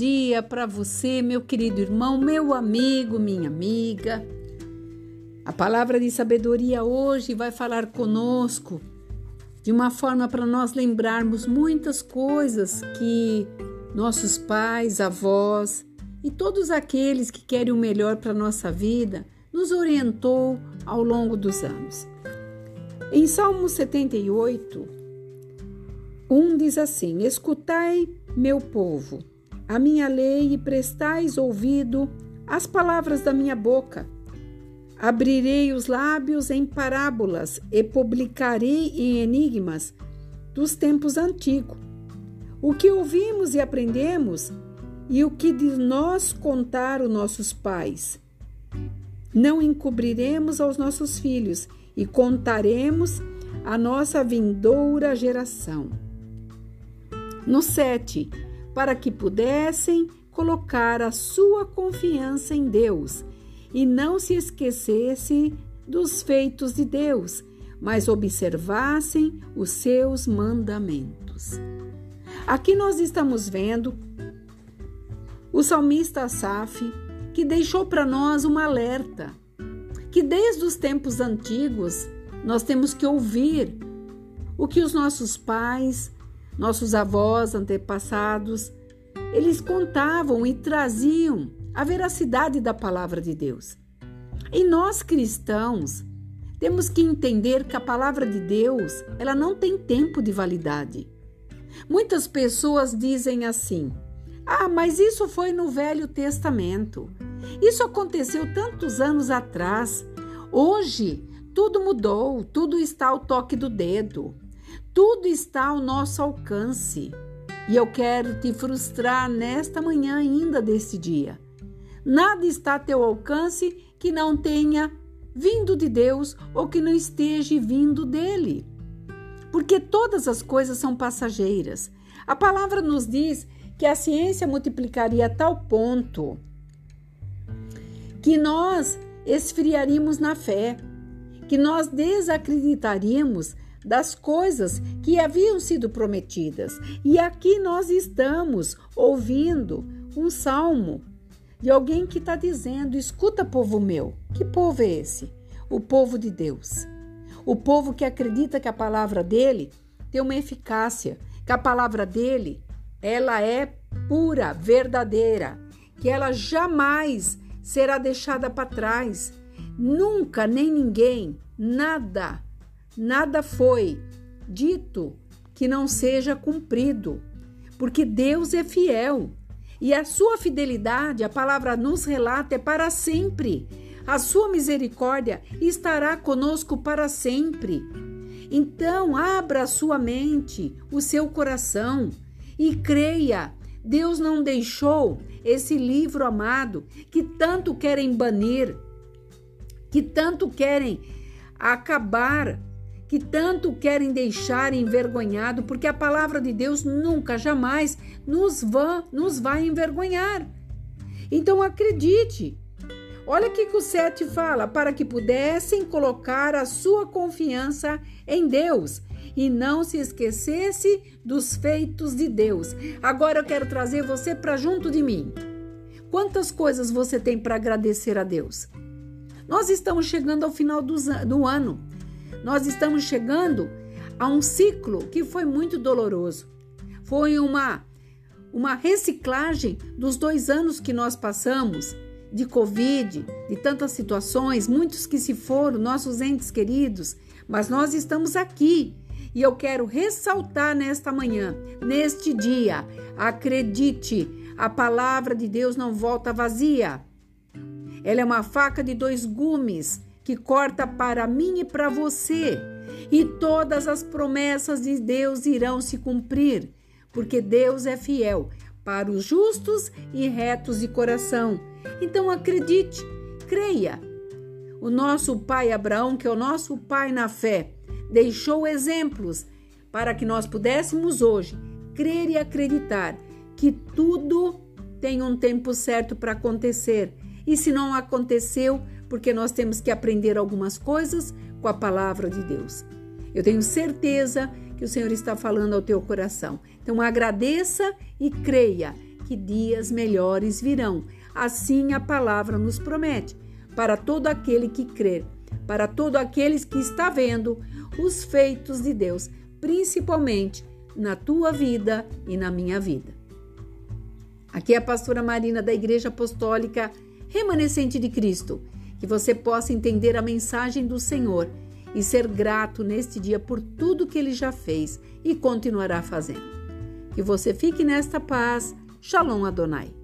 dia para você, meu querido irmão, meu amigo, minha amiga. A palavra de sabedoria hoje vai falar conosco de uma forma para nós lembrarmos muitas coisas que nossos pais, avós e todos aqueles que querem o melhor para nossa vida nos orientou ao longo dos anos. Em Salmo 78, 1 diz assim: Escutai, meu povo, a minha lei e prestais ouvido às palavras da minha boca. Abrirei os lábios em parábolas e publicarei em enigmas dos tempos antigos. O que ouvimos e aprendemos e o que de nós contaram nossos pais. Não encobriremos aos nossos filhos e contaremos a nossa vindoura geração. No 7, para que pudessem colocar a sua confiança em Deus e não se esquecesse dos feitos de Deus, mas observassem os seus mandamentos. Aqui nós estamos vendo o salmista Asaf, que deixou para nós um alerta, que desde os tempos antigos nós temos que ouvir o que os nossos pais, nossos avós antepassados, eles contavam e traziam a veracidade da palavra de Deus. E nós cristãos temos que entender que a palavra de Deus, ela não tem tempo de validade. Muitas pessoas dizem assim: "Ah, mas isso foi no Velho Testamento. Isso aconteceu tantos anos atrás. Hoje tudo mudou, tudo está ao toque do dedo. Tudo está ao nosso alcance." E eu quero te frustrar nesta manhã ainda deste dia. Nada está a teu alcance que não tenha vindo de Deus ou que não esteja vindo dele. Porque todas as coisas são passageiras. A palavra nos diz que a ciência multiplicaria a tal ponto que nós esfriaríamos na fé, que nós desacreditaríamos das coisas que haviam sido prometidas. E aqui nós estamos ouvindo um salmo de alguém que está dizendo: escuta, povo meu. Que povo é esse? O povo de Deus. O povo que acredita que a palavra dele tem uma eficácia, que a palavra dele ela é pura, verdadeira, que ela jamais será deixada para trás. Nunca, nem ninguém, nada, nada foi dito que não seja cumprido, porque Deus é fiel. E a sua fidelidade, a palavra nos relata, é para sempre. A sua misericórdia estará conosco para sempre. Então, abra a sua mente, o seu coração e creia. Deus não deixou esse livro amado que tanto querem banir, que tanto querem acabar que tanto querem deixar envergonhado, porque a palavra de Deus nunca, jamais nos, vai, nos vai envergonhar. Então acredite. Olha o que o 7 fala: para que pudessem colocar a sua confiança em Deus e não se esquecesse dos feitos de Deus. Agora eu quero trazer você para junto de mim. Quantas coisas você tem para agradecer a Deus? Nós estamos chegando ao final do ano nós estamos chegando a um ciclo que foi muito doloroso. Foi uma, uma reciclagem dos dois anos que nós passamos de Covid, de tantas situações, muitos que se foram, nossos entes queridos, mas nós estamos aqui e eu quero ressaltar nesta manhã, neste dia, acredite, a palavra de Deus não volta vazia. Ela é uma faca de dois gumes que corta para mim e para você, e todas as promessas de Deus irão se cumprir, porque Deus é fiel para os justos e retos de coração. Então acredite, creia. O nosso pai Abraão, que é o nosso pai na fé, deixou exemplos para que nós pudéssemos hoje crer e acreditar que tudo tem um tempo certo para acontecer. E se não aconteceu, porque nós temos que aprender algumas coisas com a palavra de Deus. Eu tenho certeza que o Senhor está falando ao teu coração. Então agradeça e creia que dias melhores virão. Assim a palavra nos promete, para todo aquele que crer, para todo aqueles que está vendo os feitos de Deus, principalmente na tua vida e na minha vida. Aqui é a pastora Marina da Igreja Apostólica Remanescente de Cristo, que você possa entender a mensagem do Senhor e ser grato neste dia por tudo que ele já fez e continuará fazendo. Que você fique nesta paz. Shalom Adonai.